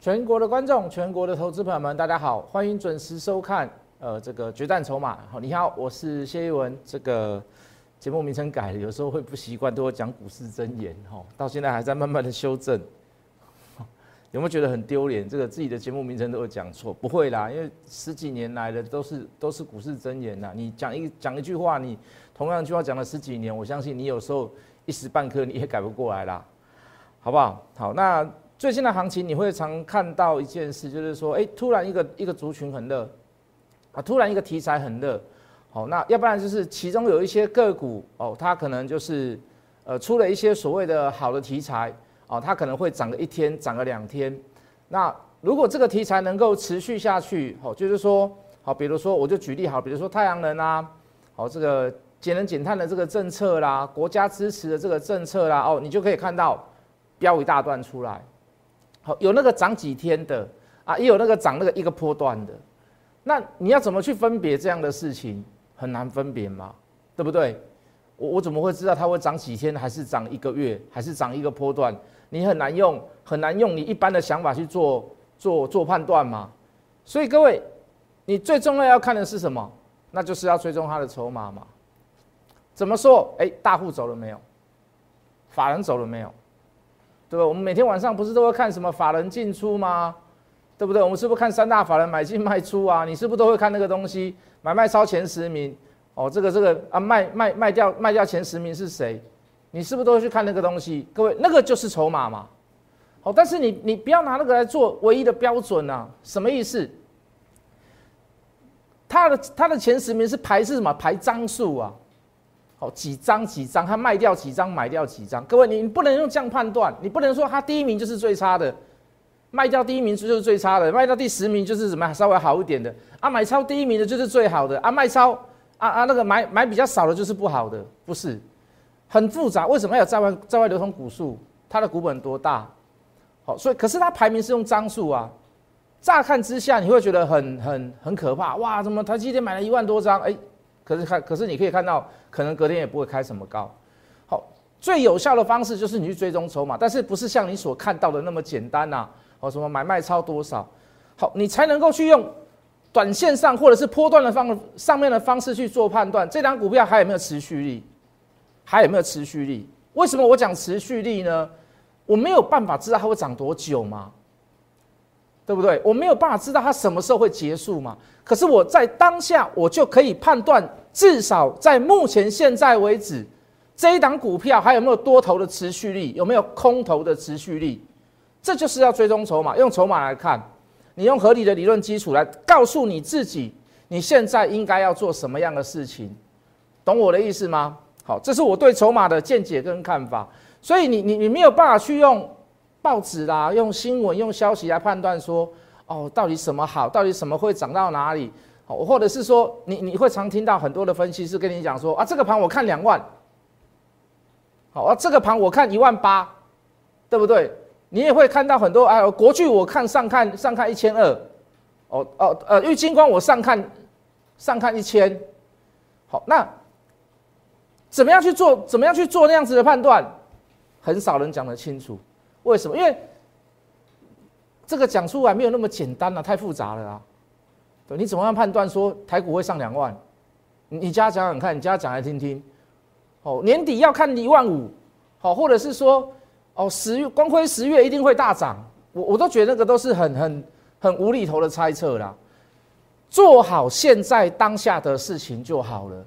全国的观众，全国的投资朋友们，大家好，欢迎准时收看。呃，这个决战筹码，好，你好，我是谢一文。这个节目名称改了，有时候会不习惯，都会讲股市真言，哈，到现在还在慢慢的修正。有没有觉得很丢脸？这个自己的节目名称都会讲错？不会啦，因为十几年来的都是都是股市真言呐。你讲一讲一句话，你同样一句话讲了十几年，我相信你有时候一时半刻你也改不过来啦，好不好？好，那。最近的行情，你会常看到一件事，就是说，哎，突然一个一个族群很热，啊，突然一个题材很热，好，那要不然就是其中有一些个股哦，它可能就是，呃，出了一些所谓的好的题材，哦，它可能会涨个一天，涨个两天。那如果这个题材能够持续下去，好，就是说，好，比如说我就举例好，比如说太阳能啊，好，这个节能减碳的这个政策啦，国家支持的这个政策啦，哦，你就可以看到标一大段出来。好，有那个涨几天的啊，也有那个涨那个一个波段的，那你要怎么去分别这样的事情？很难分别嘛，对不对？我我怎么会知道它会涨几天，还是涨一个月，还是涨一个波段？你很难用很难用你一般的想法去做做做判断嘛。所以各位，你最重要要看的是什么？那就是要追踪它的筹码嘛。怎么说？哎，大户走了没有？法人走了没有？对吧？我们每天晚上不是都会看什么法人进出吗？对不对？我们是不是看三大法人买进卖出啊？你是不是都会看那个东西？买卖超前十名哦，这个这个啊，卖卖卖掉卖掉前十名是谁？你是不是都会去看那个东西？各位，那个就是筹码嘛。好，但是你你不要拿那个来做唯一的标准啊。什么意思？他的他的前十名是排是什么？排张数啊。好，几张几张，他卖掉几张，买掉几张。各位，你不能用这样判断，你不能说他第一名就是最差的，卖掉第一名就是最差的，卖到第十名就是怎么稍微好一点的啊？买超第一名的就是最好的啊？卖超啊啊那个买买比较少的就是不好的，不是很复杂？为什么要有在外在外流通股数？它的股本多大？好，所以可是它排名是用张数啊。乍看之下你会觉得很很很可怕哇？怎么台积电买了一万多张？哎。可是看，可是你可以看到，可能隔天也不会开什么高。好，最有效的方式就是你去追踪筹码，但是不是像你所看到的那么简单呐？哦，什么买卖超多少？好，你才能够去用短线上或者是波段的方上面的方式去做判断，这张股票还有没有持续力？还有没有持续力？为什么我讲持续力呢？我没有办法知道它会涨多久吗？对不对？我没有办法知道它什么时候会结束嘛？可是我在当下，我就可以判断。至少在目前现在为止，这一档股票还有没有多头的持续力？有没有空头的持续力？这就是要追踪筹码，用筹码来看，你用合理的理论基础来告诉你自己，你现在应该要做什么样的事情，懂我的意思吗？好，这是我对筹码的见解跟看法。所以你你你没有办法去用报纸啦、用新闻、用消息来判断说，哦，到底什么好，到底什么会涨到哪里？或者是说，你你会常听到很多的分析师跟你讲说啊，这个盘我看两万，好啊，这个盘我看一万八，对不对？你也会看到很多啊，国巨我看上看上看一千二，哦哦呃，玉金光我上看上看一千，好，那怎么样去做？怎么样去做那样子的判断？很少人讲得清楚，为什么？因为这个讲出来没有那么简单了，太复杂了啊。你怎么样判断说台股会上两万？你家讲讲看，你家讲来听听。哦，年底要看一万五，好，或者是说，哦，十月光辉十月一定会大涨，我我都觉得那个都是很很很无厘头的猜测啦。做好现在当下的事情就好了。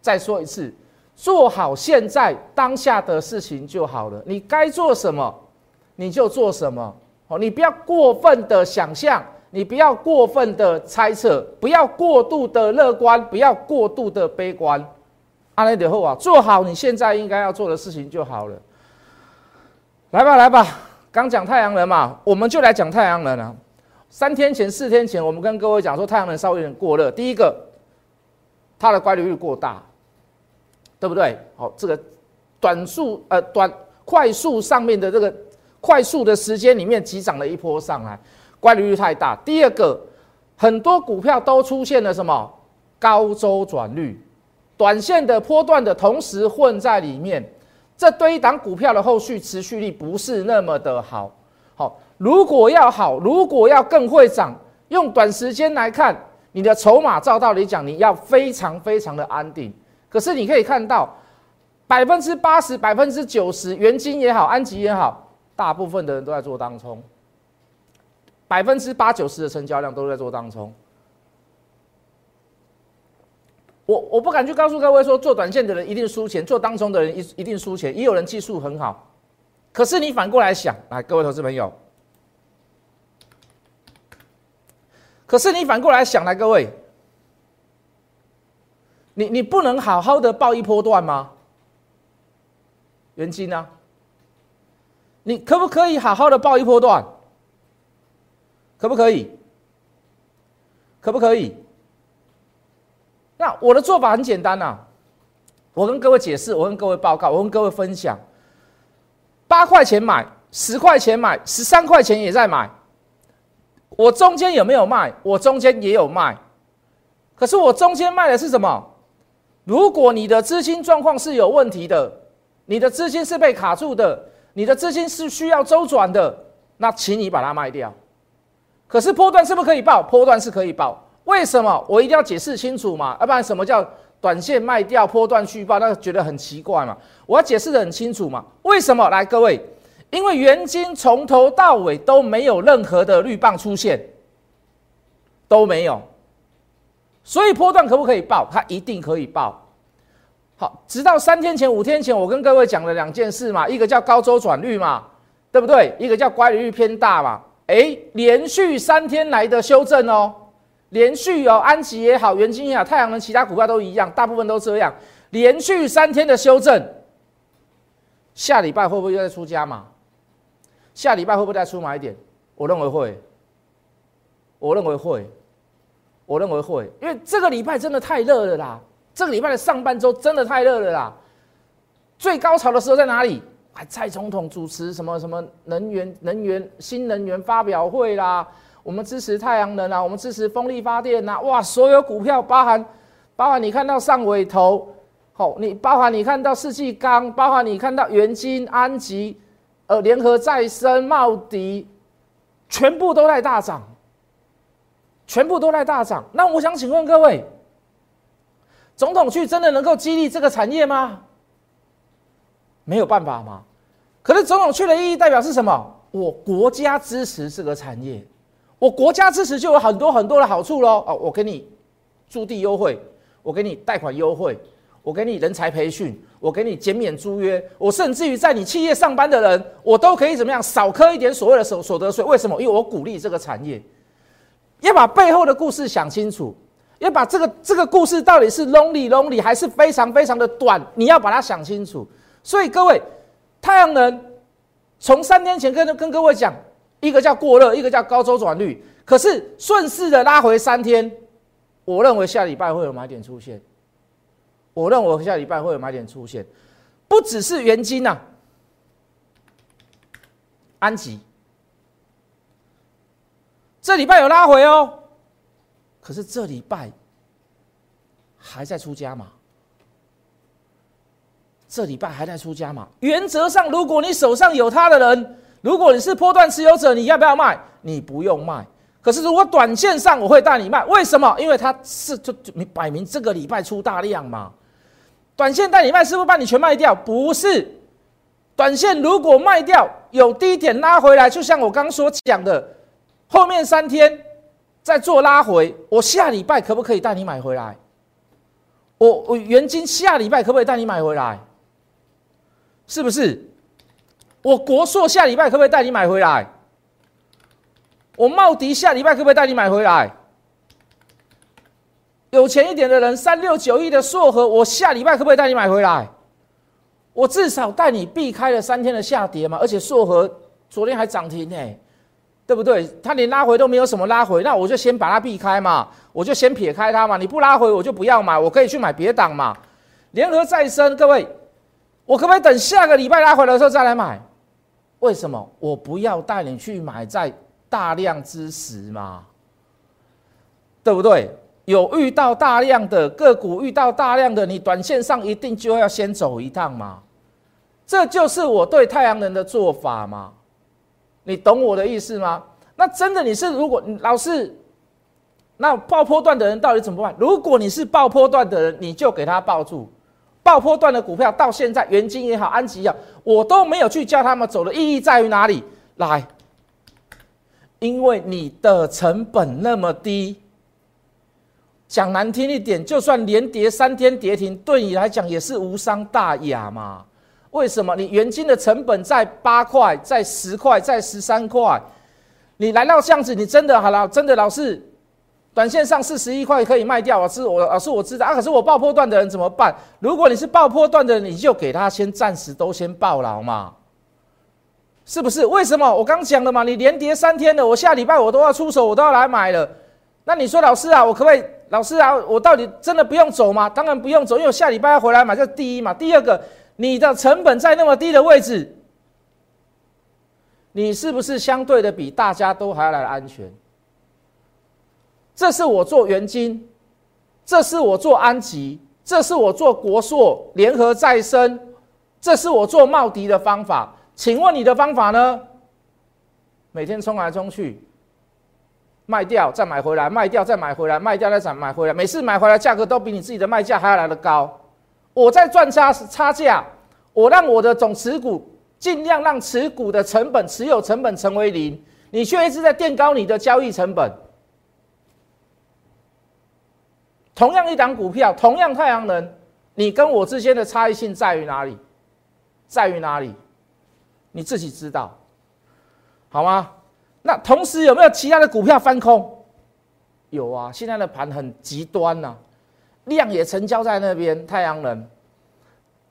再说一次，做好现在当下的事情就好了。你该做什么，你就做什么。哦，你不要过分的想象。你不要过分的猜测，不要过度的乐观，不要过度的悲观。阿雷德后啊，做好你现在应该要做的事情就好了。来吧，来吧，刚讲太阳能嘛，我们就来讲太阳能啊。三天前、四天前，我们跟各位讲说太阳能稍微有点过热。第一个，它的乖离率过大，对不对？好，这个短速呃短快速上面的这个快速的时间里面急涨了一波上来。乖离率太大。第二个，很多股票都出现了什么高周转率，短线的波段的同时混在里面，这对一档股票的后续持续力不是那么的好。好，如果要好，如果要更会涨，用短时间来看，你的筹码照道理讲，你要非常非常的安定。可是你可以看到，百分之八十、百分之九十，元金也好，安吉也好，大部分的人都在做当冲，百分之八九十的成交量都在做当冲。我我不敢去告诉各位说，做短线的人一定输钱，做当冲的人一一定输钱。也有人技术很好，可是你反过来想，来各位投资朋友，可是你反过来想，来各位，你你不能好好的报一波段吗？元金呢？你可不可以好好的报一波段？可不可以？可不可以？那我的做法很简单呐，我跟各位解释，我跟各位报告，我跟各位分享，八块钱买，十块钱买，十三块钱也在买，我中间有没有卖？我中间也有卖，可是我中间卖的是什么？如果你的资金状况是有问题的，你的资金是被卡住的，你的资金是需要周转的，那请你把它卖掉。可是波段是不是可以报？波段是可以报。为什么我一定要解释清楚嘛？要不然什么叫短线卖掉、波段续报？那觉得很奇怪嘛？我要解释的很清楚嘛？为什么？来，各位，因为元金从头到尾都没有任何的绿棒出现，都没有，所以波段可不可以报？它一定可以报。好，直到三天前、五天前，我跟各位讲了两件事嘛，一个叫高周转率嘛，对不对？一个叫乖离率偏大嘛。哎，连续三天来的修正哦。连续有安吉也好，元晶也好，太阳能其他股票都一样，大部分都这样。连续三天的修正，下礼拜会不会又再出加码？下礼拜会不会再出买点？我认为会，我认为会，我认为会，因为这个礼拜真的太热了啦！这个礼拜的上半周真的太热了啦！最高潮的时候在哪里？还蔡总统主持什么什么能源、能源、新能源发表会啦。我们支持太阳能啊，我们支持风力发电呐，哇！所有股票包含，包含你看到上尾头，好，你包含你看到世纪钢，包含你看到元金、安吉，呃，联合再生、茂迪，全部都在大涨，全部都在大涨。那我想请问各位，总统去真的能够激励这个产业吗？没有办法吗？可是总统去的意义代表是什么？我国家支持这个产业。我国家支持就有很多很多的好处喽哦，我给你驻地优惠，我给你贷款优惠，我给你人才培训，我给你减免租约，我甚至于在你企业上班的人，我都可以怎么样少扣一点所谓的所所得税？为什么？因为我鼓励这个产业，要把背后的故事想清楚，要把这个这个故事到底是 lonely lonely 还是非常非常的短，你要把它想清楚。所以各位，太阳能从三天前跟跟各位讲。一个叫过热，一个叫高周转率，可是顺势的拉回三天，我认为下礼拜会有买点出现。我认为下礼拜会有买点出现，不只是元金呐，安吉这礼拜有拉回哦，可是这礼拜还在出加码，这礼拜还在出加码。原则上，如果你手上有它的人。如果你是波段持有者，你要不要卖？你不用卖。可是如果短线上，我会带你卖。为什么？因为它是就你摆明这个礼拜出大量嘛。短线带你卖，是不是把你全卖掉？不是。短线如果卖掉，有低点拉回来，就像我刚所讲的，后面三天再做拉回，我下礼拜可不可以带你买回来？我我原金下礼拜可不可以带你买回来？是不是？我国硕下礼拜可不可以带你买回来？我茂迪下礼拜可不可以带你买回来？有钱一点的人，三六九亿的硕和，我下礼拜可不可以带你买回来？我至少带你避开了三天的下跌嘛，而且硕和昨天还涨停呢，对不对？它连拉回都没有什么拉回，那我就先把它避开嘛，我就先撇开它嘛。你不拉回，我就不要买，我可以去买别档嘛。联合再生，各位，我可不可以等下个礼拜拉回来的时候再来买？为什么我不要带你去买在大量之时嘛？对不对？有遇到大量的个股，遇到大量的，你短线上一定就要先走一趟嘛。这就是我对太阳能的做法嘛。你懂我的意思吗？那真的你是如果老是，那爆破段的人到底怎么办？如果你是爆破段的人，你就给他抱住。爆破段的股票到现在，元金也好，安吉也好，我都没有去叫他们走的意义在于哪里？来，因为你的成本那么低，讲难听一点，就算连跌三天跌停，对你来讲也是无伤大雅嘛。为什么？你元金的成本在八块，在十块，在十三块，你来到这样子，你真的好了，真的老是。短线上四十一块可以卖掉啊！是我老师我知道啊，可是我爆破段的人怎么办？如果你是爆破段的，你就给他先暂时都先爆了嘛，是不是？为什么？我刚讲了嘛，你连跌三天了，我下礼拜我都要出手，我都要来买了。那你说老师啊，我可不可以？老师啊，我到底真的不用走吗？当然不用走，因为我下礼拜要回来买，这是第一嘛。第二个，你的成本在那么低的位置，你是不是相对的比大家都还要来的安全？这是我做元金，这是我做安吉，这是我做国硕联合再生，这是我做茂迪的方法。请问你的方法呢？每天冲来冲去，卖掉再买回来，卖掉再买回来，卖掉再涨买回来，每次买回来价格都比你自己的卖价还要来得高。我在赚差差价，我让我的总持股尽量让持股的成本持有成本成为零，你却一直在垫高你的交易成本。同样一档股票，同样太阳能，你跟我之间的差异性在于哪里？在于哪里？你自己知道，好吗？那同时有没有其他的股票翻空？有啊，现在的盘很极端呐，量也成交在那边，太阳能，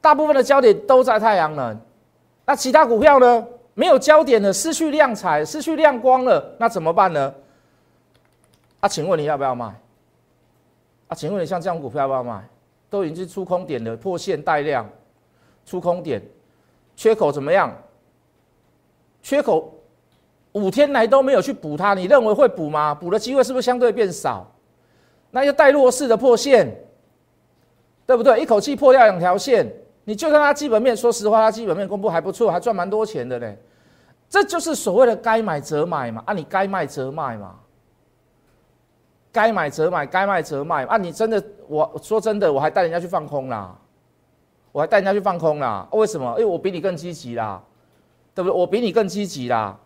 大部分的焦点都在太阳能。那其他股票呢？没有焦点了，失去亮彩，失去亮光了，那怎么办呢？啊，请问你要不要卖？啊，请问你像这样股票要不要买？都已经是出空点了，破线带量，出空点，缺口怎么样？缺口五天来都没有去补它，你认为会补吗？补的机会是不是相对变少？那就带弱势的破线，对不对？一口气破掉两条线，你就看它基本面，说实话，它基本面公布还不错，还赚蛮多钱的嘞。这就是所谓的该买则买嘛，啊，你该卖则卖嘛。该买则买，该卖则卖啊！你真的，我说真的，我还带人家去放空啦，我还带人家去放空啦。为什么？因为我比你更积极啦，对不对？我比你更积极啦。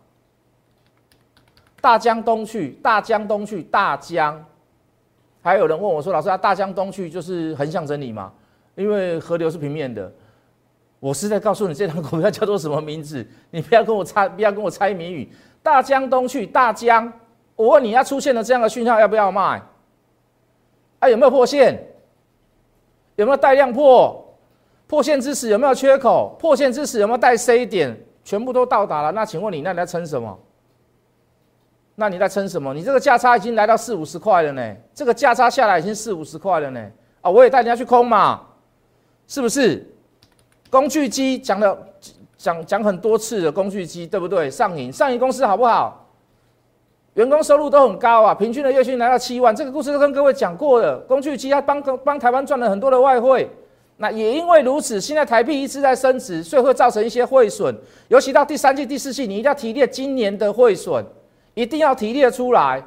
大江东去，大江东去，大江。还有人问我说：“老师啊，大江东去就是横向整理嘛？因为河流是平面的。”我是在告诉你，这张股票叫做什么名字？你不要跟我猜，不要跟我猜谜语。大江东去，大江。我问你要出现了这样的讯号要不要卖？啊，有没有破线？有没有带量破？破线之时有没有缺口？破线之时有没有带 C 点？全部都到达了。那请问你那你在撑什么？那你在撑什么？你这个价差已经来到四五十块了呢。这个价差下来已经四五十块了呢。啊，我也带人家去空嘛，是不是？工具机讲了讲讲很多次的工具机，对不对？上影上影公司好不好？员工收入都很高啊，平均的月薪来到七万。这个故事都跟各位讲过了。工具机它帮帮台湾赚了很多的外汇，那也因为如此，现在台币一直在升值，所以会造成一些汇损。尤其到第三季、第四季，你一定要提列今年的汇损，一定要提列出来。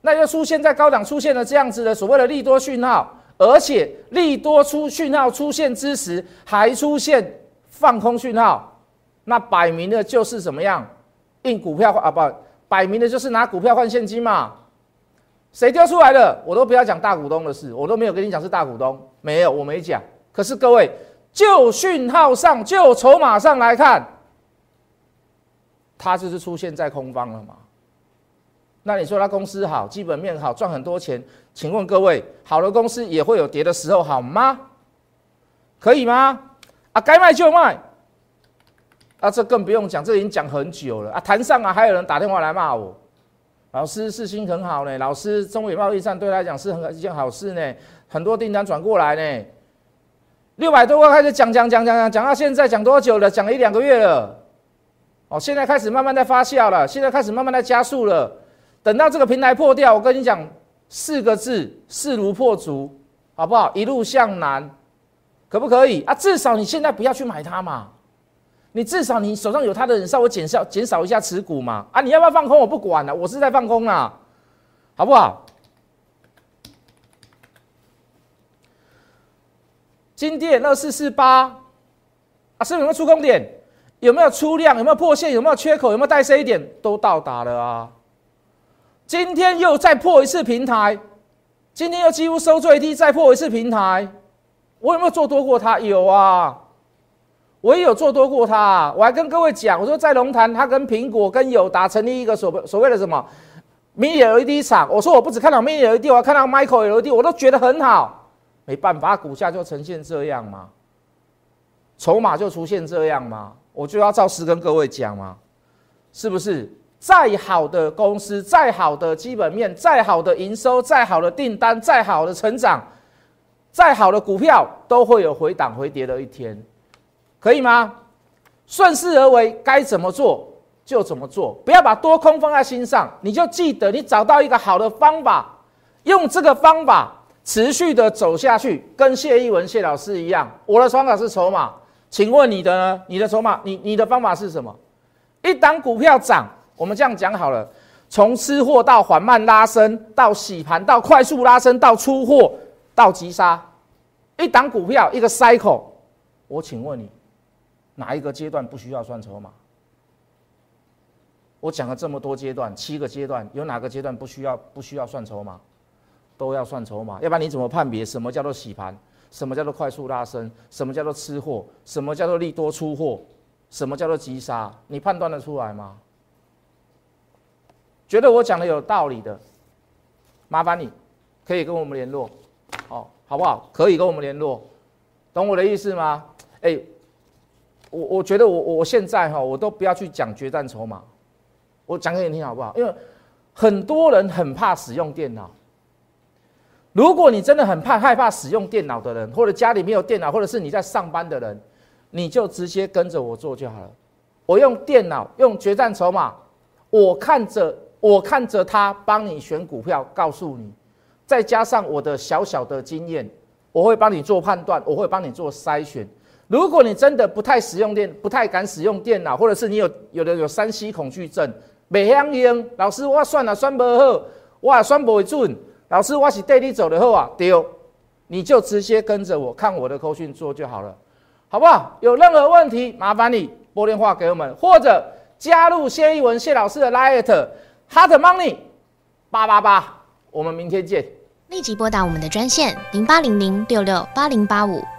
那又出现在高档出现了这样子的所谓的利多讯号，而且利多出讯号出现之时，还出现放空讯号，那摆明的就是怎么样？印股票啊不？摆明的就是拿股票换现金嘛，谁丢出来的，我都不要讲大股东的事，我都没有跟你讲是大股东，没有，我没讲。可是各位，就讯号上，就筹码上来看，它就是出现在空方了嘛。那你说它公司好，基本面好，赚很多钱，请问各位，好的公司也会有跌的时候，好吗？可以吗？啊，该卖就卖。啊，这更不用讲，这已经讲很久了啊！谈上啊，还有人打电话来骂我，老师事心很好呢，老师中美贸易战对他来讲是很一件好事呢，很多订单转过来呢，六百多块开始讲讲讲讲讲讲到现在讲多久了？讲了一两个月了，哦，现在开始慢慢在发酵了，现在开始慢慢在加速了，等到这个平台破掉，我跟你讲四个字：势如破竹，好不好？一路向南，可不可以啊？至少你现在不要去买它嘛。你至少你手上有它的人稍微减少减少一下持股嘛。啊，你要不要放空？我不管了，我是在放空啦，好不好？今天二四四八啊，是有没有出空点？有没有出量？有没有破线？有没有缺口？有没有带 C 点？都到达了啊！今天又再破一次平台，今天又几乎收最低，再破一次平台。我有没有做多过它？有啊，我也有做多过它。我还跟各位讲，我说在龙潭，它跟苹果、跟友达成立一个所所谓的什么 Mini LED 厂。我说我不只看到 Mini LED，我还看到 Micro LED，我都觉得很好。没办法，股价就呈现这样嘛，筹码就出现这样嘛。我就要照实跟各位讲嘛，是不是？再好的公司，再好的基本面，再好的营收，再好的订单，再好的成长，再好的股票，都会有回档回跌的一天，可以吗？顺势而为，该怎么做就怎么做，不要把多空放在心上。你就记得，你找到一个好的方法，用这个方法持续的走下去，跟谢一文谢老师一样。我的方法是筹码。请问你的呢？你的筹码，你你的方法是什么？一档股票涨，我们这样讲好了，从吃货到缓慢拉升，到洗盘，到快速拉升，到出货，到急杀，一档股票一个 cycle，我请问你，哪一个阶段不需要算筹码？我讲了这么多阶段，七个阶段，有哪个阶段不需要不需要算筹码？都要算筹码，要不然你怎么判别什么叫做洗盘？什么叫做快速拉升？什么叫做吃货？什么叫做利多出货？什么叫做急杀？你判断得出来吗？觉得我讲的有道理的，麻烦你可以跟我们联络，哦，好不好？可以跟我们联络，懂我的意思吗？哎，我我觉得我我现在哈，我都不要去讲决战筹码，我讲给你听好不好？因为很多人很怕使用电脑。如果你真的很怕害怕使用电脑的人，或者家里没有电脑，或者是你在上班的人，你就直接跟着我做就好了。我用电脑，用决战筹码，我看着我看着他帮你选股票，告诉你，再加上我的小小的经验，我会帮你做判断，我会帮你做筛选。如果你真的不太使用电，不太敢使用电脑，或者是你有有的有三 C 恐惧症，没相应，老师我算了算不好，我算不准。老师，我是带你走的后啊，丢，你就直接跟着我看我的口讯做就好了，好不好？有任何问题，麻烦你拨电话给我们，或者加入谢一文谢老师的 Light Hard Money 八八八，我们明天见。立即拨打我们的专线零八零零六六八零八五。